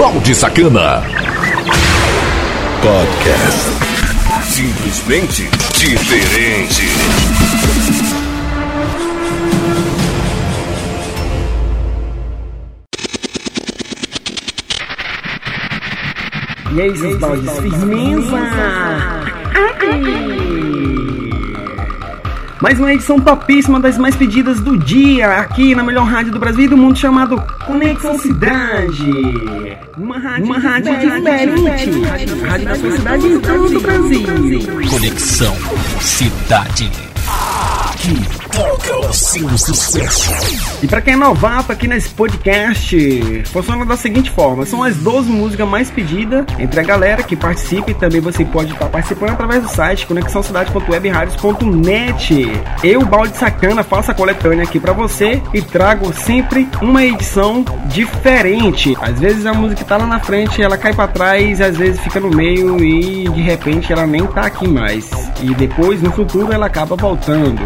Balde Sacana. Podcast. Simplesmente diferente. E aí, seus baldes, firmeza! Mais uma edição topíssima das mais pedidas do dia, aqui na melhor rádio do Brasil e do mundo, chamado Conexão Cidade. Uma rádio, uma rádio diferente. Rádio, da sua cidade em todo o Brasil. Conexão Cidade. Aqui sucesso. E pra quem é novato aqui nesse podcast, funciona da seguinte forma: são as 12 músicas mais pedidas entre a galera que participa e também você pode estar participando através do site conexãocidade.webradios.net. Eu, Balde Sacana, faço a coletânea aqui pra você e trago sempre uma edição diferente. Às vezes a música tá lá na frente, ela cai pra trás, às vezes fica no meio e de repente ela nem tá aqui mais. E depois, no futuro, ela acaba voltando.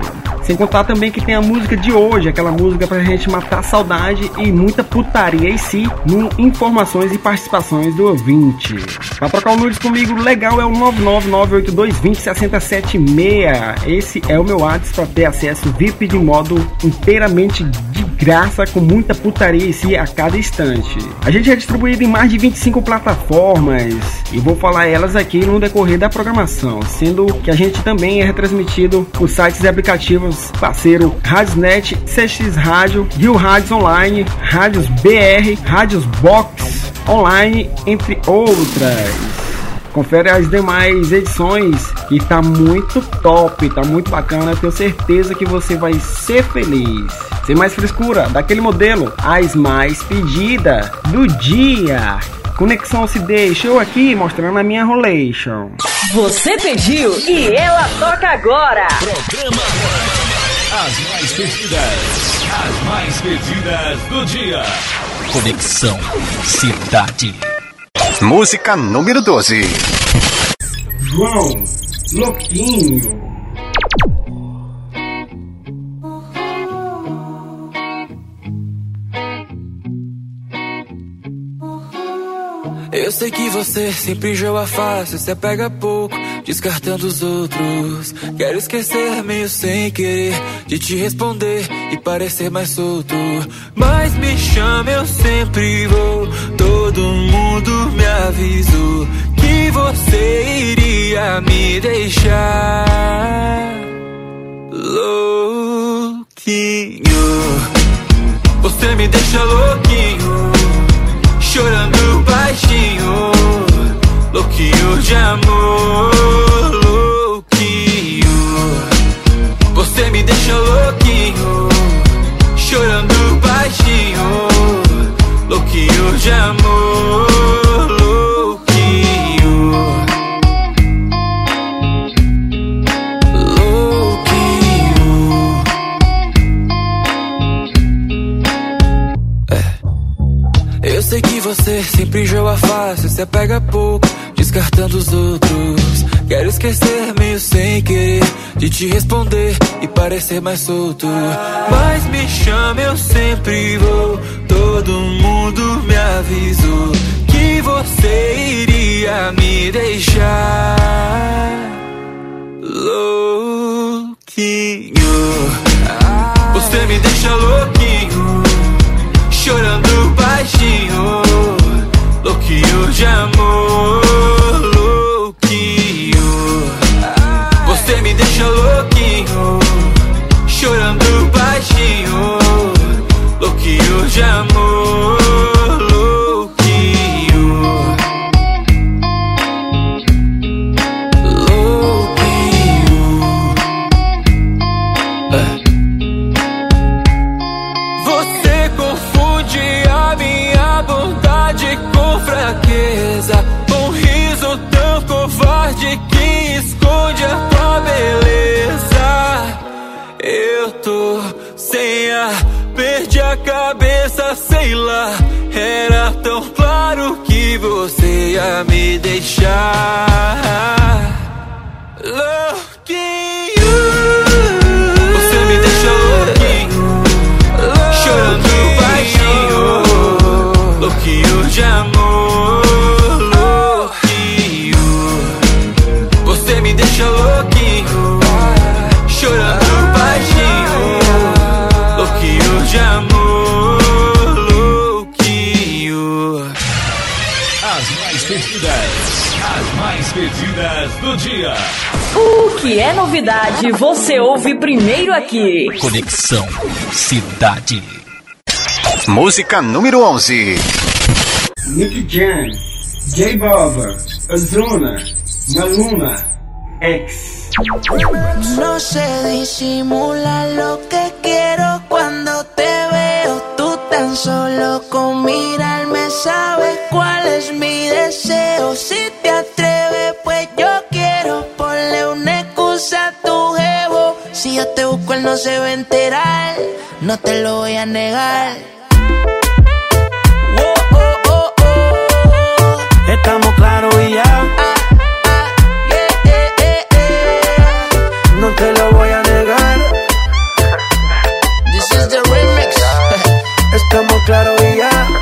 Sem contar também que tem a música de hoje, aquela música pra gente matar saudade e muita putaria em si, no informações e participações do ouvinte. Pra trocar o nudes comigo, legal é o 99982206076. Esse é o meu WhatsApp pra ter acesso VIP de modo inteiramente graça, com muita putaria em si a cada instante. A gente é distribuído em mais de 25 plataformas e vou falar elas aqui no decorrer da programação, sendo que a gente também é retransmitido por sites e aplicativos parceiro Radiosnet, CX Rádio, Rio Rádios Online, Rádios BR, Rádios Box Online, entre outras. Confere as demais edições e tá muito top, tá muito bacana. Eu tenho certeza que você vai ser feliz. Sem mais frescura, daquele modelo, as mais pedidas do dia. Conexão se deixa eu aqui mostrando a minha rolation. Você pediu e ela toca agora. Programa As mais pedidas. As mais pedidas do dia. Conexão Cidade. Música número 12. João Louquinho. Eu sei que você sempre joga fácil, se apega pouco, descartando os outros. Quero esquecer meio sem querer de te responder e parecer mais solto. Mas me chama, eu sempre vou. Todo mundo me avisou que você iria me deixar louquinho. Você me deixa louquinho chorando baixinho, louquinho de amor, louquinho. Você me deixa louquinho, chorando baixinho, louquinho de amor, sei que você sempre joga fácil, se apega pouco, descartando os outros. Quero esquecer meio sem querer de te responder e parecer mais solto. Mas me chama, eu sempre vou. Todo mundo me avisou que você iria me deixar louquinho. Você me deixa louquinho chorando baixinho, louquinho de amor, cabeça, sei lá. Era tão claro que você ia me deixar. Pedidas, as mais pedidas do dia. O que é novidade, você ouve primeiro aqui. Conexão Cidade. Música número 11. Nick Jam, J Baba, Ozuna, Maluma, X. No sé disimular lo que quiero cuando te veo. Tú tan solo con mirarme sabes cuál yo te busco, él no se va a enterar. No te lo voy a negar. Oh, oh, oh, oh. Estamos claros y ya. Ah, ah, yeah, yeah, yeah. No te lo voy a negar. This is the remix. Estamos claros y ya.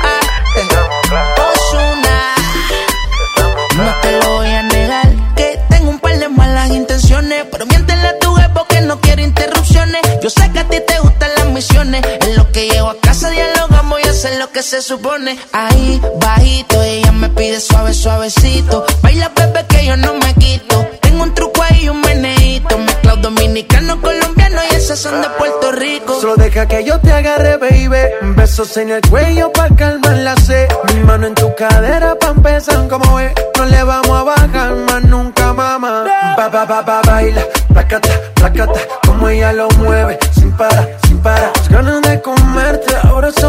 Ti te gustan las misiones, en lo que llego a casa dialogamos y hacer lo que se supone. Ahí bajito ella me pide suave suavecito, baila bebé que yo no me quito. Tengo un truco ahí un meneíto, mezclado dominicano colombiano y esas son de Puerto Rico. Solo deja que yo te agarre, baby. Besos en el cuello pa' calmar la sed. Mi mano en tu cadera pa' empezar como es. No le vamos a bajar más nunca, mamá. Ba, ba, ba, ba, baila. Placata, placata. Como ella lo mueve. Sin parar, sin parar. Las ganas de comerte. Ahora son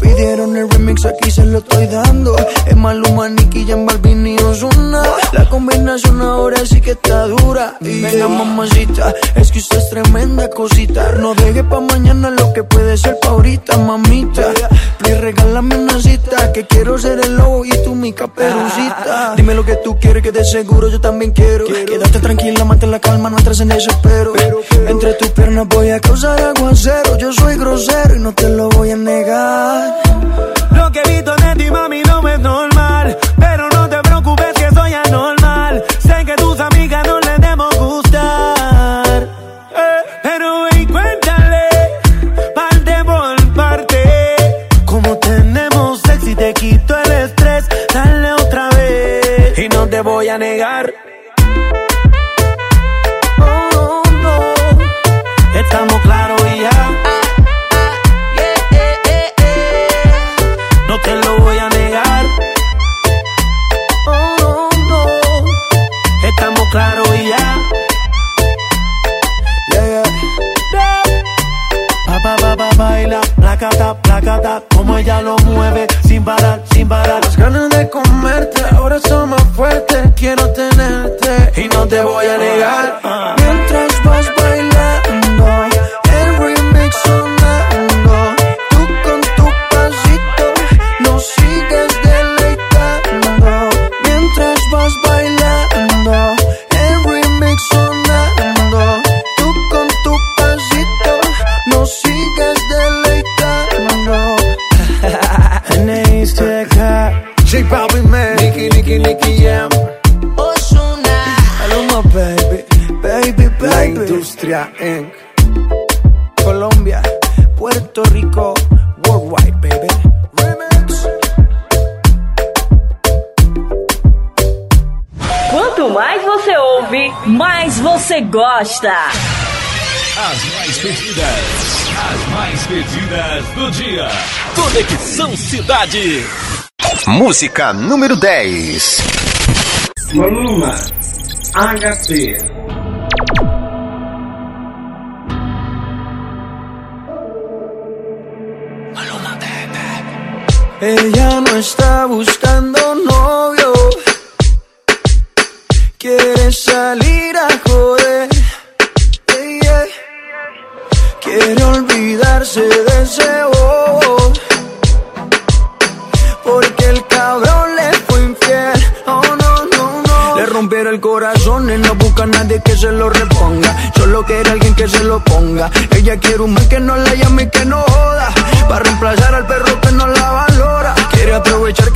Pidieron el remix, aquí se lo estoy dando. Es Maluma, Nicky, Jan Balvin y Ozuna. La combinación ahora sí que está dura. Y venga, mamacita, es que usted es tremenda cosita. No deje pa' mañana lo que puede ser pa' ahorita, mamita. Please, regálame una cita, que quiero ser el lobo y tú mi caperucita. Dime lo que tú quieres, que de seguro yo también quiero. Quédate tranquila, mantén la calma, no entres en desespero. Entre tus piernas voy a causar aguacero. Yo soy grosero y no te lo voy a negar. Lo que a negar. Oh, no. Estamos claros y ya. Yeah. No te lo voy a negar. Oh, no. Estamos claros y ya. Yeah, yeah. Pa, pa, pa, pa, baila, placata, placata, como ella lo mueve, sin parar, sin parar. Las ganas de comerte ahora son más fuertes. Quiero tenerte y no te voy a negar. Gosta. As mais pedidas, as mais pedidas do dia. Conexão Cidade. Música número 10. Maluma, HP. Ella no está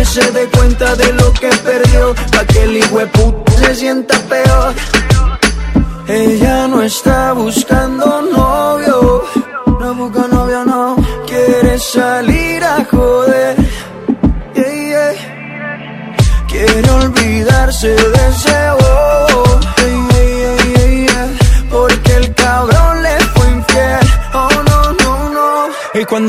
que se dé cuenta de lo que perdió, pa' que el puta se sienta peor. Ella no está buscando novio, no busca novio, no quiere salir a joder Quiere olvidarse de ese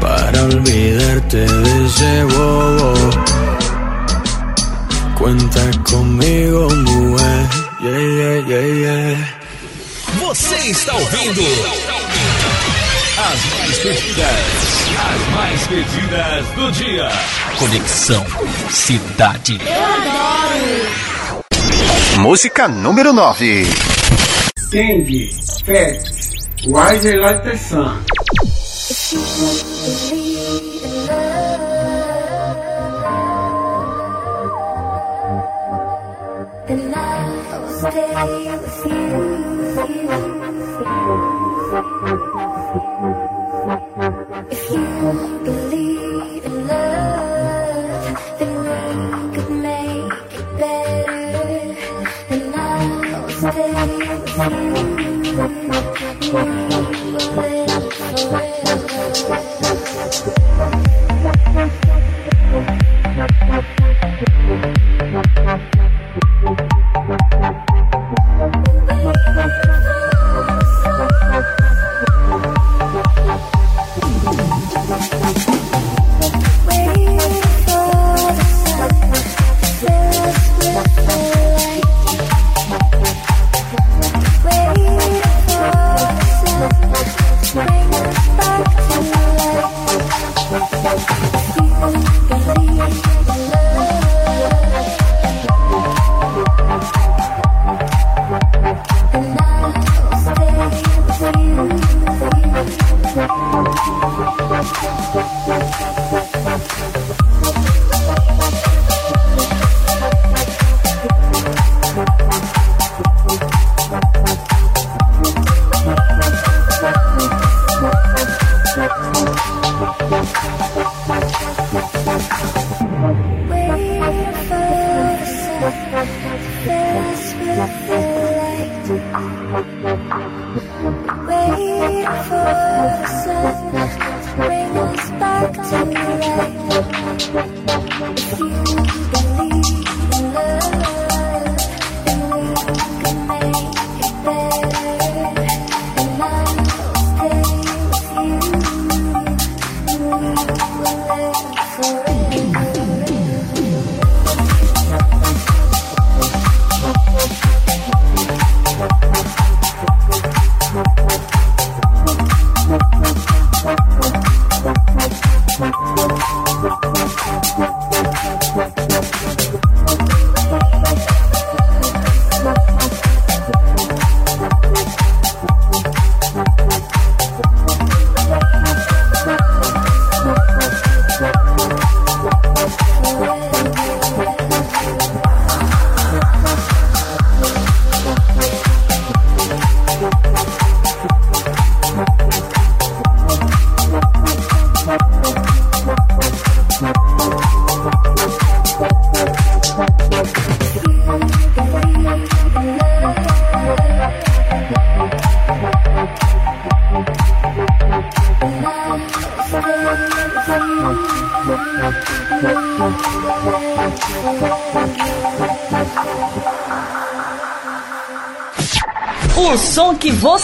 Para olvidarte de ese bobo. Cuenta conmigo, mujer. Yeah, yeah, yeah, yeah. Você está ouvindo as mais pedidas, as mais pedidas do dia. Conexão Cidade. Eu adoro. Música número 9. Candy, Facts, Wiser Like the Sun.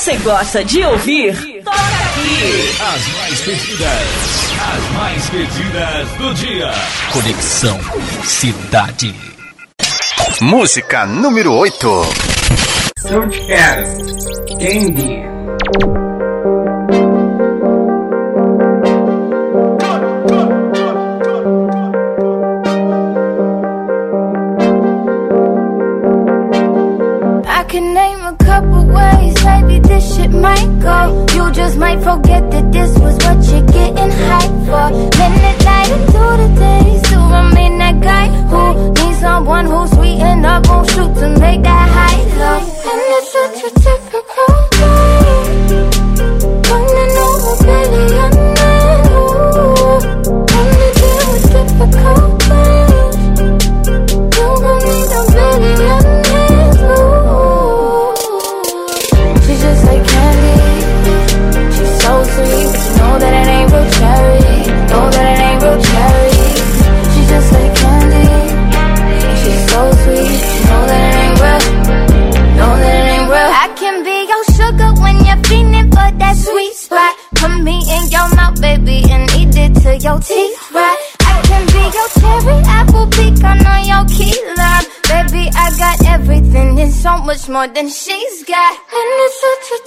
você gosta de ouvir, toca aqui. As mais pedidas, as mais pedidas do dia. Conexão Cidade. Música número 8. Soundcast Candy. more than she's got. And it's such a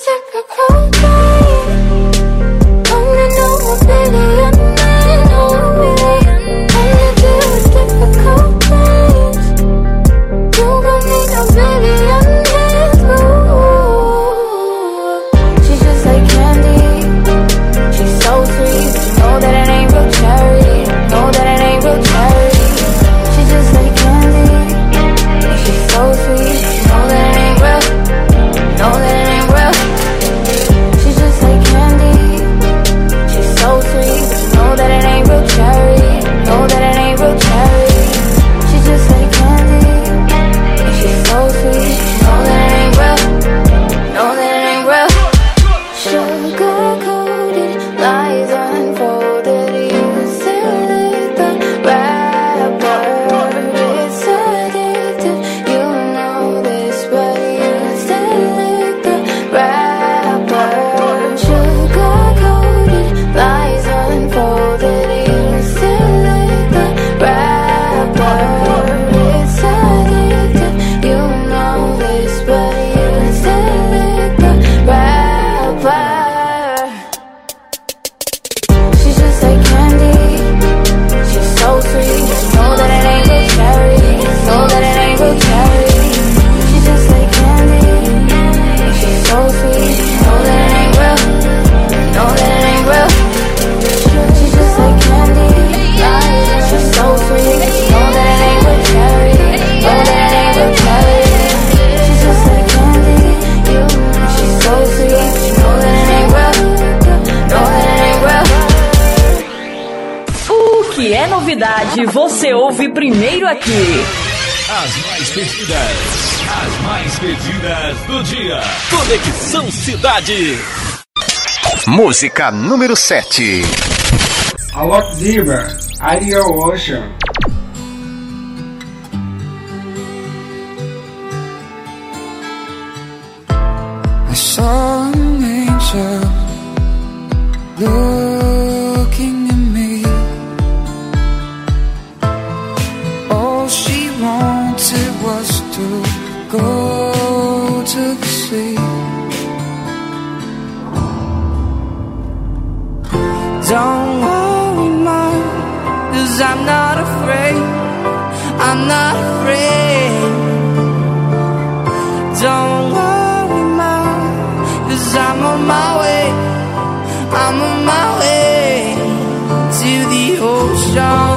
pedidas. As mais pedidas do dia. Conexão Cidade. Música número 7. Alok Diva, Ariel Ocean. I saw an angel. Look go to sleep. Don't worry, mom, cause I'm not afraid. I'm not afraid. Don't worry, mom, cause I'm on my way. I'm on my way to the ocean.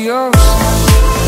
adios.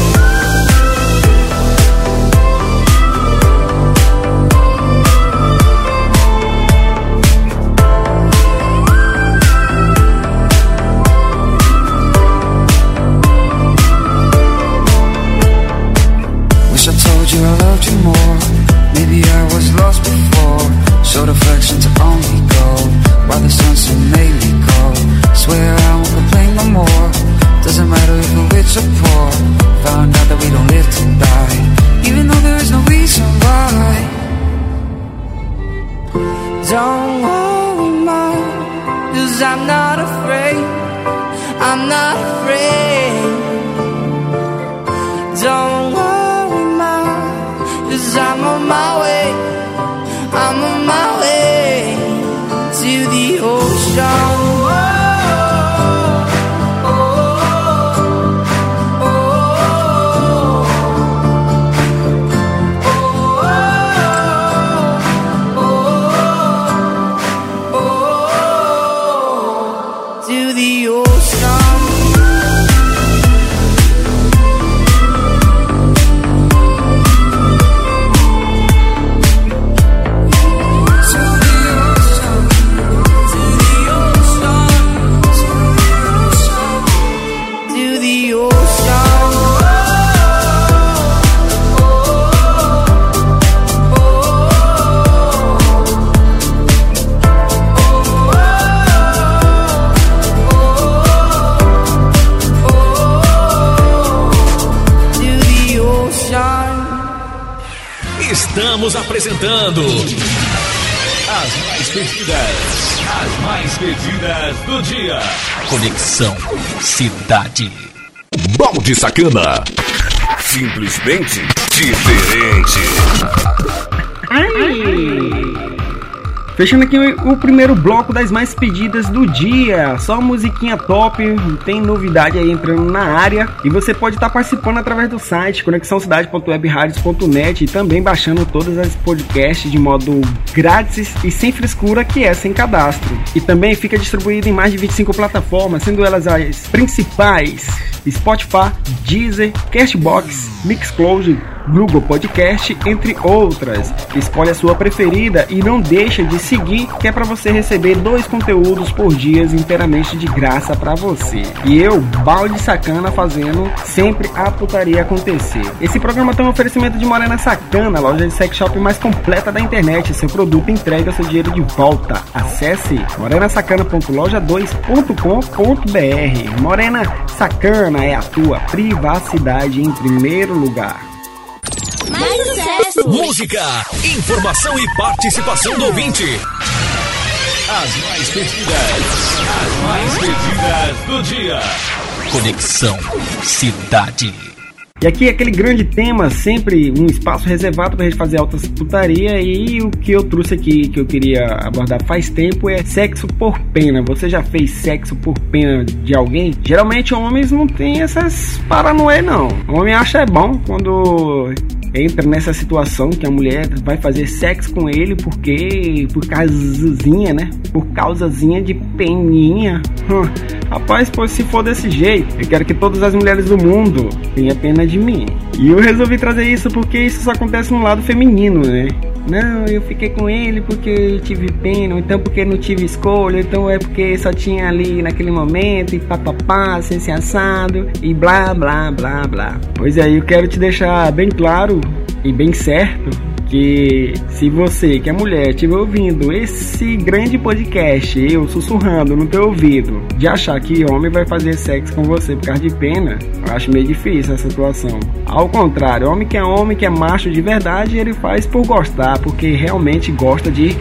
Estamos apresentando As mais pedidas, as mais pedidas do dia. Conexão Cidade. Balde Sacana. Simplesmente diferente. Fechando aqui o, primeiro bloco das mais pedidas do dia. Só musiquinha top, tem novidade aí entrando na área. E você pode estar participando através do site conexãocidade.webradios.net e também baixando todas as podcasts de modo grátis e sem frescura, que é sem cadastro. E também fica distribuído em mais de 25 plataformas, sendo elas as principais: Spotify, Deezer, Castbox, Mixcloud, Google Podcast, entre outras. Escolhe a sua preferida e não deixa de seguir, que é para você receber dois conteúdos por dia inteiramente de graça para você. E eu, balde sacana, fazendo sempre a putaria acontecer. Esse programa tem um oferecimento de Morena Sacana, loja de sex shop mais completa da internet. Seu produto entrega seu dinheiro de volta. Acesse morenassacana.loja2.com.br. Morena Sacana é a tua privacidade em primeiro lugar. Mais sucesso! Música, informação e participação do ouvinte. As mais pedidas, as mais pedidas do dia. Conexão Cidade. E aqui aquele grande tema, sempre um espaço reservado pra gente fazer altas putaria e o que eu trouxe aqui que eu queria abordar faz tempo é sexo por pena. Você já fez sexo por pena de alguém? Geralmente homens não tem essas paranoia não. O homem acha é bom quando entra nessa situação que a mulher vai fazer sexo com ele porque por causazinha, né? Por causazinha de peninha. Rapaz, pois se for desse jeito, eu quero que todas as mulheres do mundo tenham pena de mim. E eu resolvi trazer isso porque isso só acontece no lado feminino, né? Não, eu fiquei com ele porque eu tive pena, então porque não tive escolha, então é porque só tinha ali naquele momento, e papapá, sem ser assado, e blá blá blá blá. Pois é, eu quero te deixar bem claro e bem certo que se você, que é mulher, estiver ouvindo esse grande podcast, eu sussurrando no teu ouvido, de achar que homem vai fazer sexo com você por causa de pena, eu acho meio difícil essa situação. Ao contrário, homem que é homem, que é macho de verdade, ele faz por gostar, porque realmente gosta de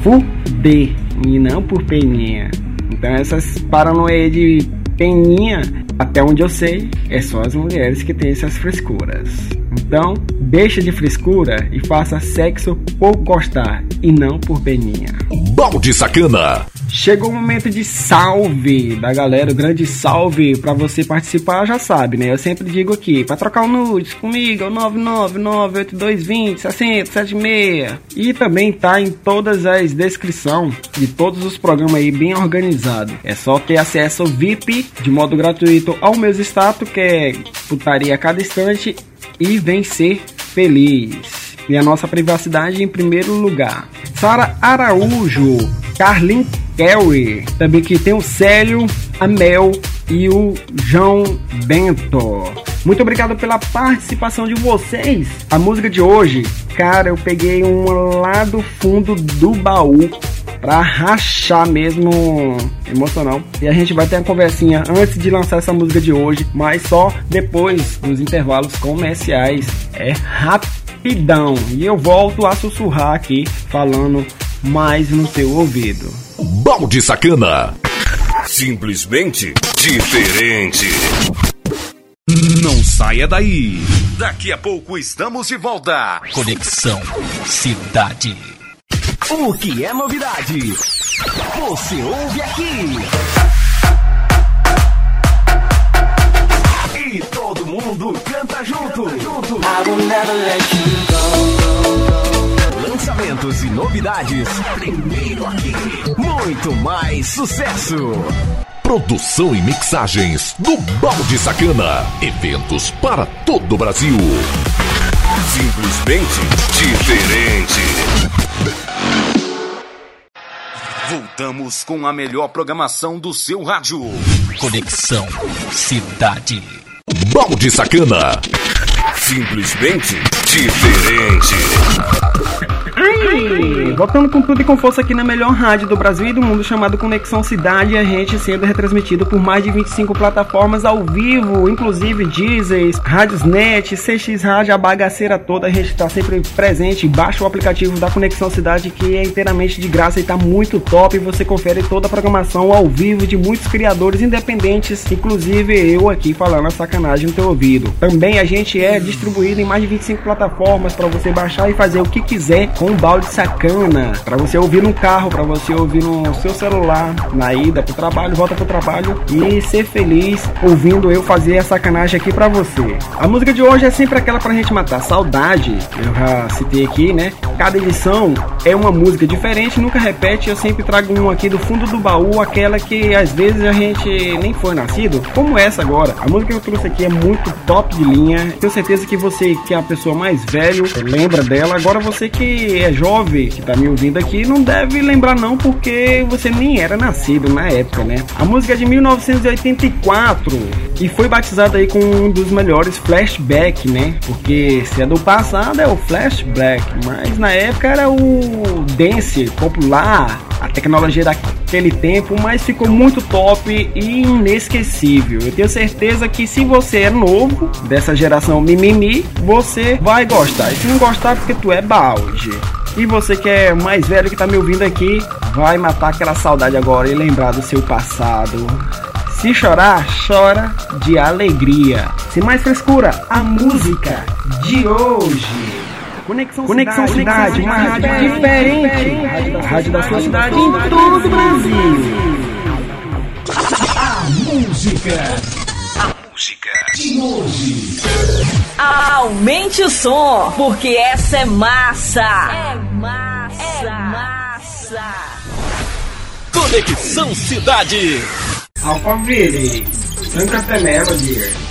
fuder e não por peninha. Então essas paranoia de peninha, até onde eu sei, é só as mulheres que têm essas frescuras. Então, deixa de frescura e faça sexo por gostar e não por peninha. Balde Sacana. Chegou o momento de salve da galera, o grande salve para você participar, já sabe, né? Eu sempre digo aqui, para trocar o nudes comigo, é o 9998220 6076. E também tá em todas as descrições de todos os programas aí bem organizado. É só ter acesso VIP de modo gratuito ao meu status, que é putaria a cada instante e vencer feliz. E a nossa privacidade em primeiro lugar. Sara Araújo, Carlin Kelly, também que tem o Célio, a Mel e o João Bento. Muito obrigado pela participação de vocês. A música de hoje, cara, eu peguei uma lá do fundo do baú pra rachar mesmo emocional. E a gente vai ter uma conversinha antes de lançar essa música de hoje, mas só depois dos intervalos comerciais. É rapidão. E eu volto a sussurrar aqui falando mais no seu ouvido. Balde Sacana. Simplesmente diferente. Não saia daí. Daqui a pouco estamos de volta. Conexão Cidade. O que é novidade? Você ouve aqui. E todo mundo canta junto. junto. Lançamentos e novidades. Primeiro aqui. Muito mais sucesso. Produção e mixagens do Balde Sacana. Eventos para todo o Brasil. Simplesmente diferente. Voltamos com a melhor programação do seu rádio. Conexão Cidade. Balde Sacana. Simplesmente diferente. Ai, voltando com tudo e com força aqui na melhor rádio do Brasil e do mundo, chamado Conexão Cidade, a gente sendo retransmitido por mais de 25 plataformas ao vivo, inclusive Deezer, Rádiosnet, CX Rádio, a bagaceira toda, a gente está sempre presente. Baixa o aplicativo da Conexão Cidade que é inteiramente de graça e está muito top. Você confere toda a programação ao vivo de muitos criadores independentes, inclusive eu aqui falando a sacanagem no teu ouvido. Também a gente é distribuído em mais de 25 plataformas para você baixar e fazer o que quiser com um balde sacana para você ouvir no carro, para você ouvir no seu celular, na ida pro trabalho, volta pro trabalho e ser feliz ouvindo eu fazer a sacanagem aqui para você. A música de hoje é sempre aquela pra gente matar saudade. Eu já citei aqui, né? Cada edição é uma música diferente, nunca repete. Eu sempre trago um aqui do fundo do baú, aquela que às vezes a gente nem foi nascido, como essa agora. A música que eu trouxe aqui é muito top de linha. Tenho certeza que você que é a pessoa mais velho lembra dela. Agora você que é jovem, que tá me ouvindo aqui, não deve lembrar não, porque você nem era nascido na época, né? A música é de 1984 e foi batizada aí com um dos melhores flashback, né? Porque se é do passado é o flashback, mas na época era o dance popular, a tecnologia daquele tempo, mas ficou muito top e inesquecível. Eu tenho certeza que se você é novo dessa geração mimimi, você vai gostar. E se não gostar, porque tu é balde. E você que é mais velho que tá me ouvindo aqui, vai matar aquela saudade agora e lembrar do seu passado. Se chorar, chora de alegria. Sem mais frescura, a música de hoje. Conexão, Conexão Cidade, uma rádio diferente. A rádio da sua cidade em todo o Brasil. A música. A música de hoje. Aumente o som, porque essa é massa. É massa. É massa. Conexão Cidade. Alphaville, Santa Fe Melody.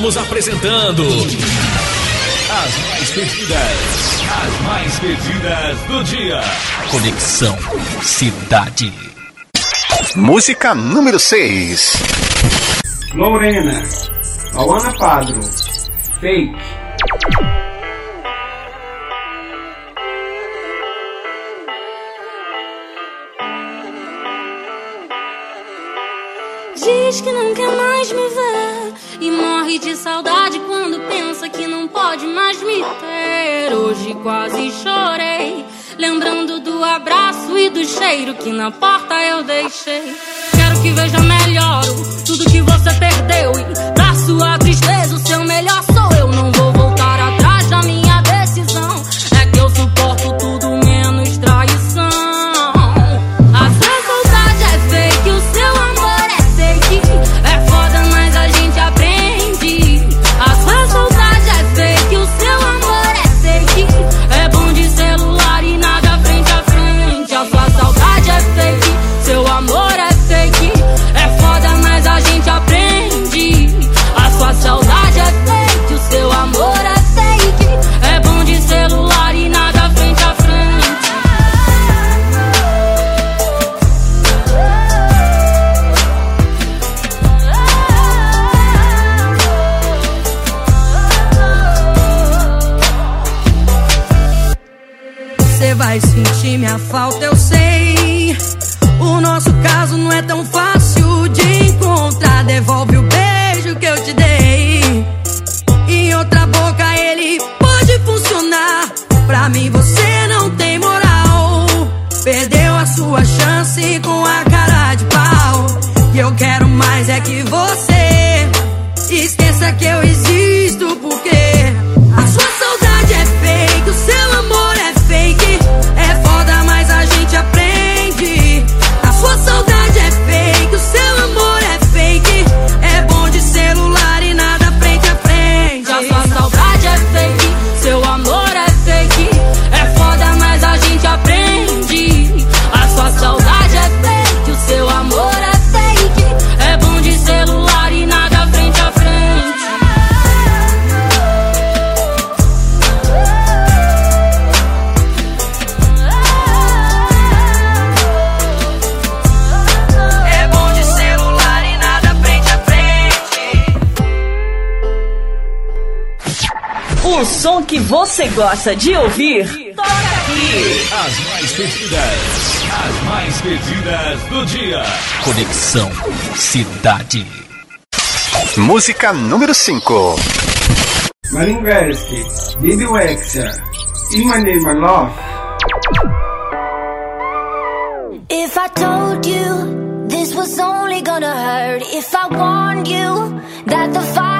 Estamos apresentando as mais pedidas, as mais pedidas do dia. Conexão Cidade. Música número 6. Lorena, Alana Padro, Fake. aqui na porta eu deixei. Quero que veja O som que você gosta de ouvir, toca aqui. As mais pedidas, as mais pedidas do dia. Conexão Cidade. Música número 5. Maringalski, Bibi Wexia, Imane Malof. If I told you this was only gonna hurt, if I warned you that the fire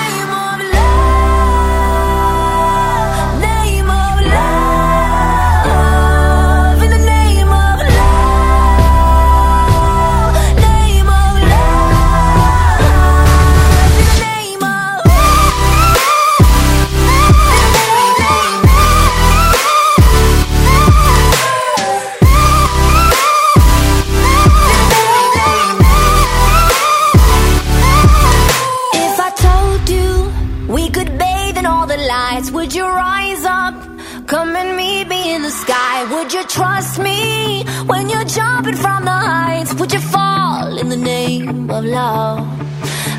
from the heights would you fall in the name of love?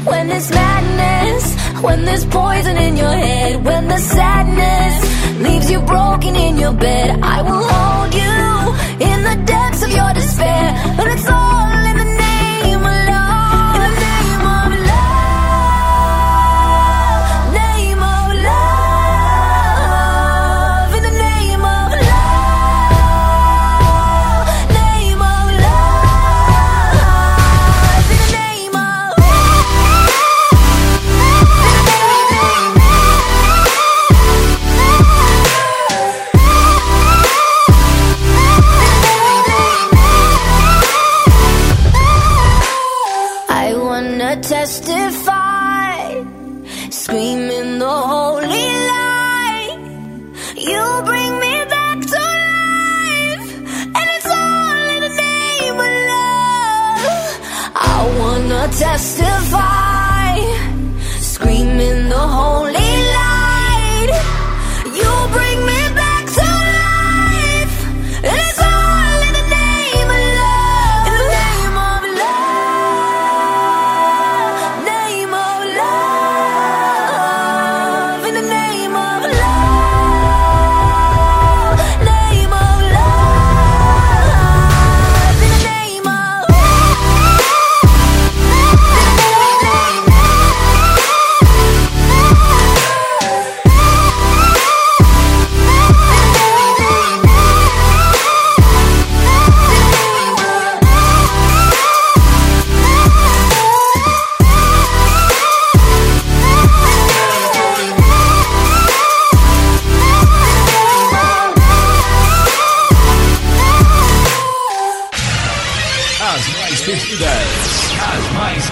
When there's madness, when there's poison in your head, when the sadness leaves you broken in your bed, I will.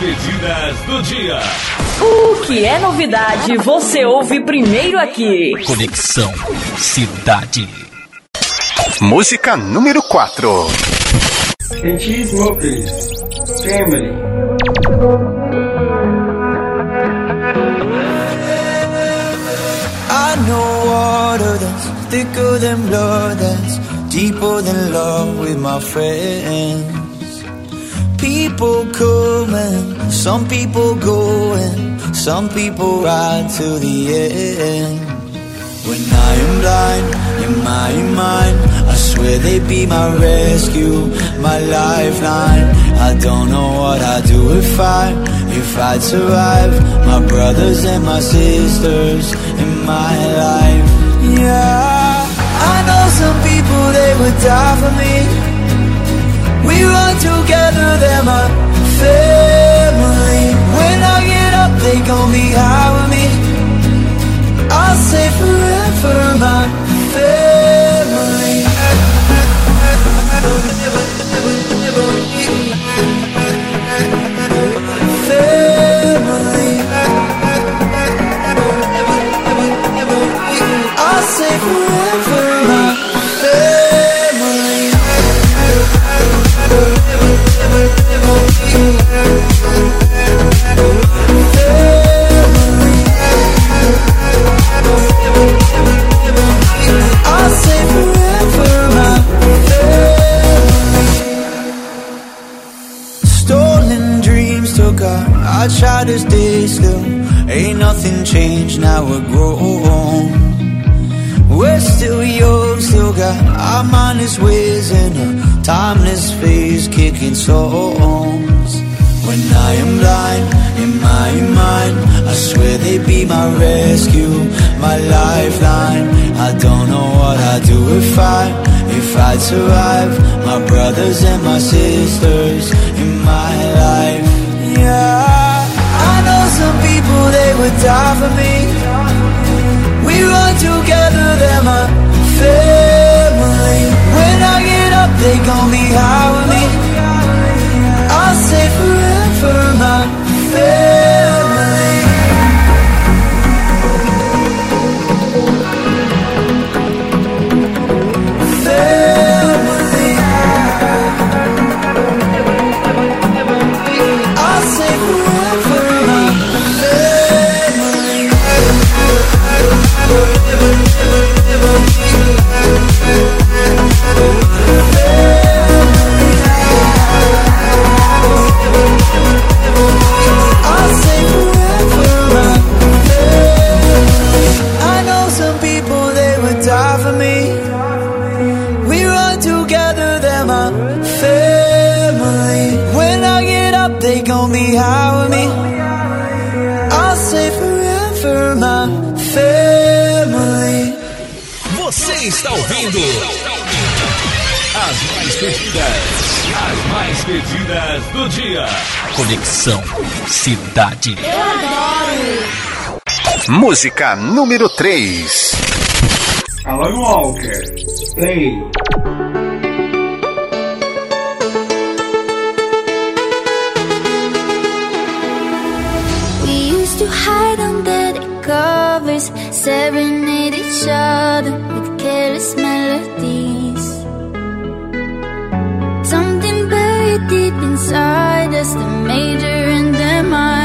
Pedidas do dia. O que é novidade, você ouve primeiro aqui. Conexão Cidade. Música número 4. T Smokers. Family. I know water that's thicker than blood, that's deeper than love with my friends. People coming, some people going, some people ride to the end. When I am blind in my mind, I swear they'd be my rescue, my lifeline. I don't know what I'd do if I, if I'd survive. My brothers and my sisters in my life. Yeah, I know some people they would die for me. We run together, they're my family. When I get up, they gon' be high with me. I'll say forever, my Ain't nothing changed, now we're grown. We're still young, still got our mindless ways in a timeless phase, kicking songs. When I am blind in my mind, I swear they'd be my rescue, my lifeline. I don't know what I'd do if I, if I'd survive. My brothers and my sisters in my life. Yeah, I know some people they would die for me. We run together, they're my family. When I get up, they gon' be high with me. I'll say forever, my family. Você está ouvindo As mais pedidas. As mais pedidas do dia. Conexão Cidade. Música número 3. Alan Walker. Play. We used to hide under the covers, serenade each other with careless melodies. Something buried deep inside us, the major and the minor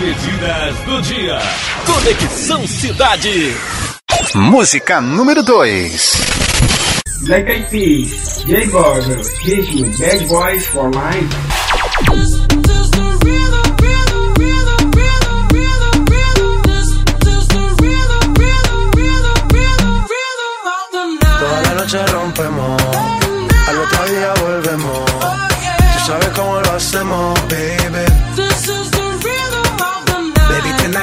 as mais pedidas do dia. Conexão Cidade. Música número 2. Black Eyed Peas, J Balvin, Ritmo, Bad Boys for Life. Rompemos, al otro día volvemos. Tú sabes cómo lo hacemos, baby.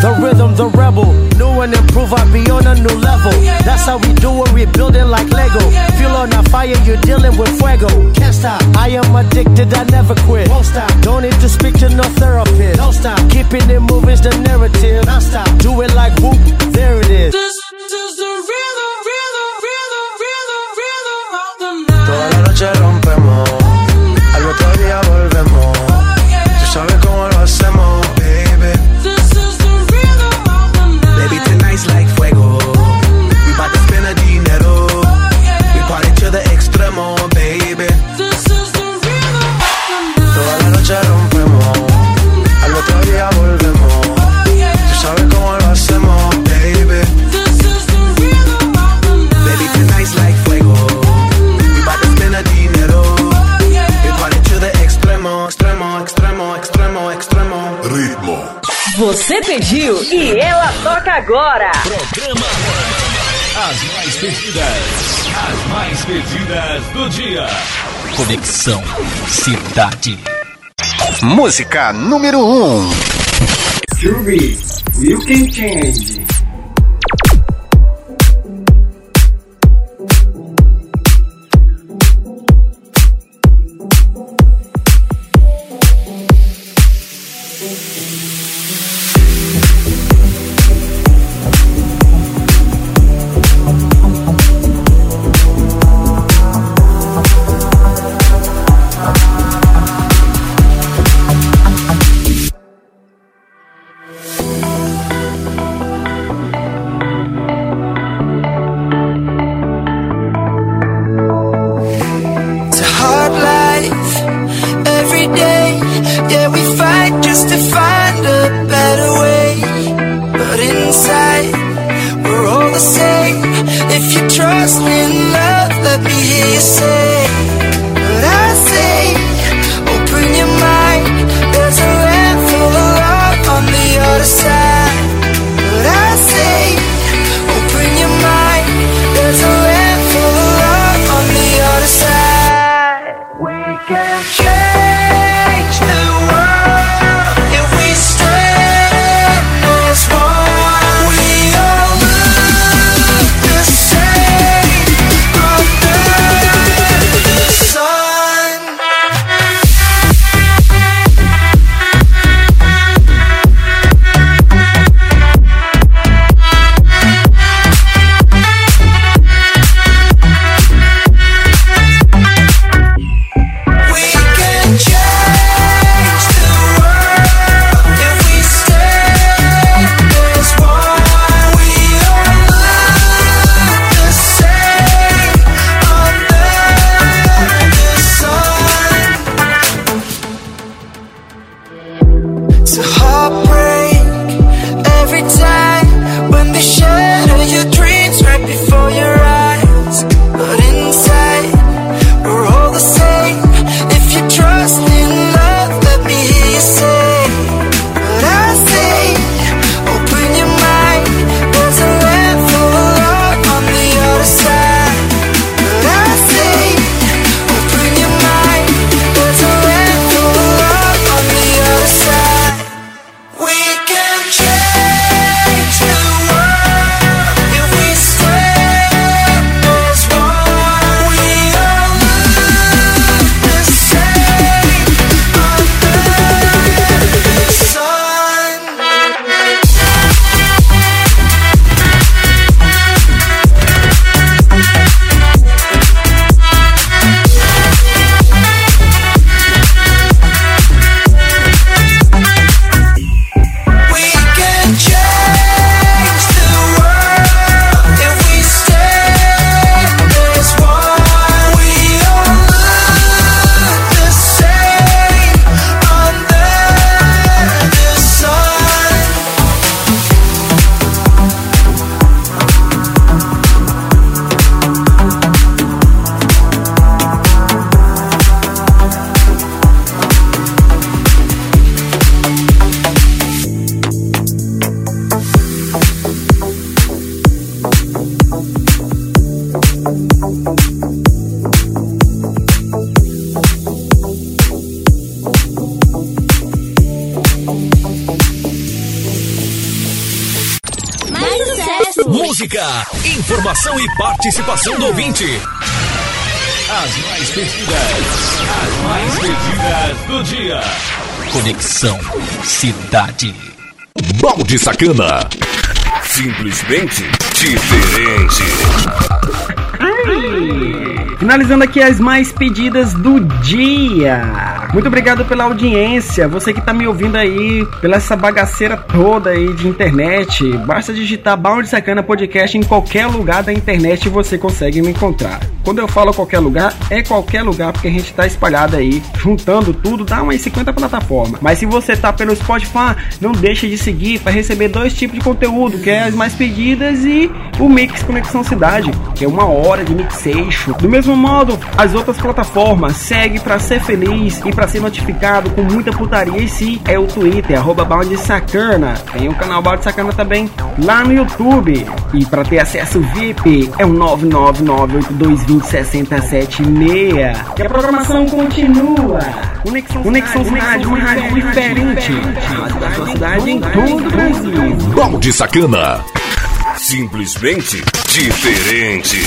The rhythm, the rebel. New and improve, I be on a new level. That's how we do it, we building like Lego. Feel on a fire, you're dealing with fuego. Can't stop, I am addicted, I never quit. Won't stop, don't need to speak to no therapist. Don't stop, keeping it moving's the narrative. Non stop, do it like whoop, there it is. This is the rhythm, rhythm, rhythm, rhythm, rhythm Toda la noche Você pediu e ela toca agora. Programa As mais pedidas, as mais pedidas do dia. Conexão Cidade. Música número 1. Um. Jury, you can change. Informação e participação do ouvinte. As mais pedidas, as mais pedidas do dia. Conexão Cidade. Balde Sacana. Simplesmente diferente. Finalizando aqui as mais pedidas do dia. Muito obrigado pela audiência. Você que tá me ouvindo aí, pela essa bagaceira toda aí de internet. Basta digitar Balde Sacana Podcast em qualquer lugar da internet e você consegue me encontrar. Quando eu falo qualquer lugar, é qualquer lugar, porque a gente tá espalhado aí, juntando tudo, dá umas 50 plataformas. Mas se você tá pelo Spotify, não deixe de seguir para receber dois tipos de conteúdo, que é as mais pedidas e o Mix Conexão Cidade, que é uma hora de mixation. Do mesmo modo, as outras plataformas, segue para ser feliz e para ser notificado com muita putaria e se é o Twitter, arroba Sacana. Tem o canal Balde Sacana também lá no YouTube. E para ter acesso VIP é o 99982206076. Que a programação continua. Conexão, Conexão Cidade, uma rádio diferente. Rádio da sua cidade em todo o Brasil. Balde Sacana. Simplesmente diferente.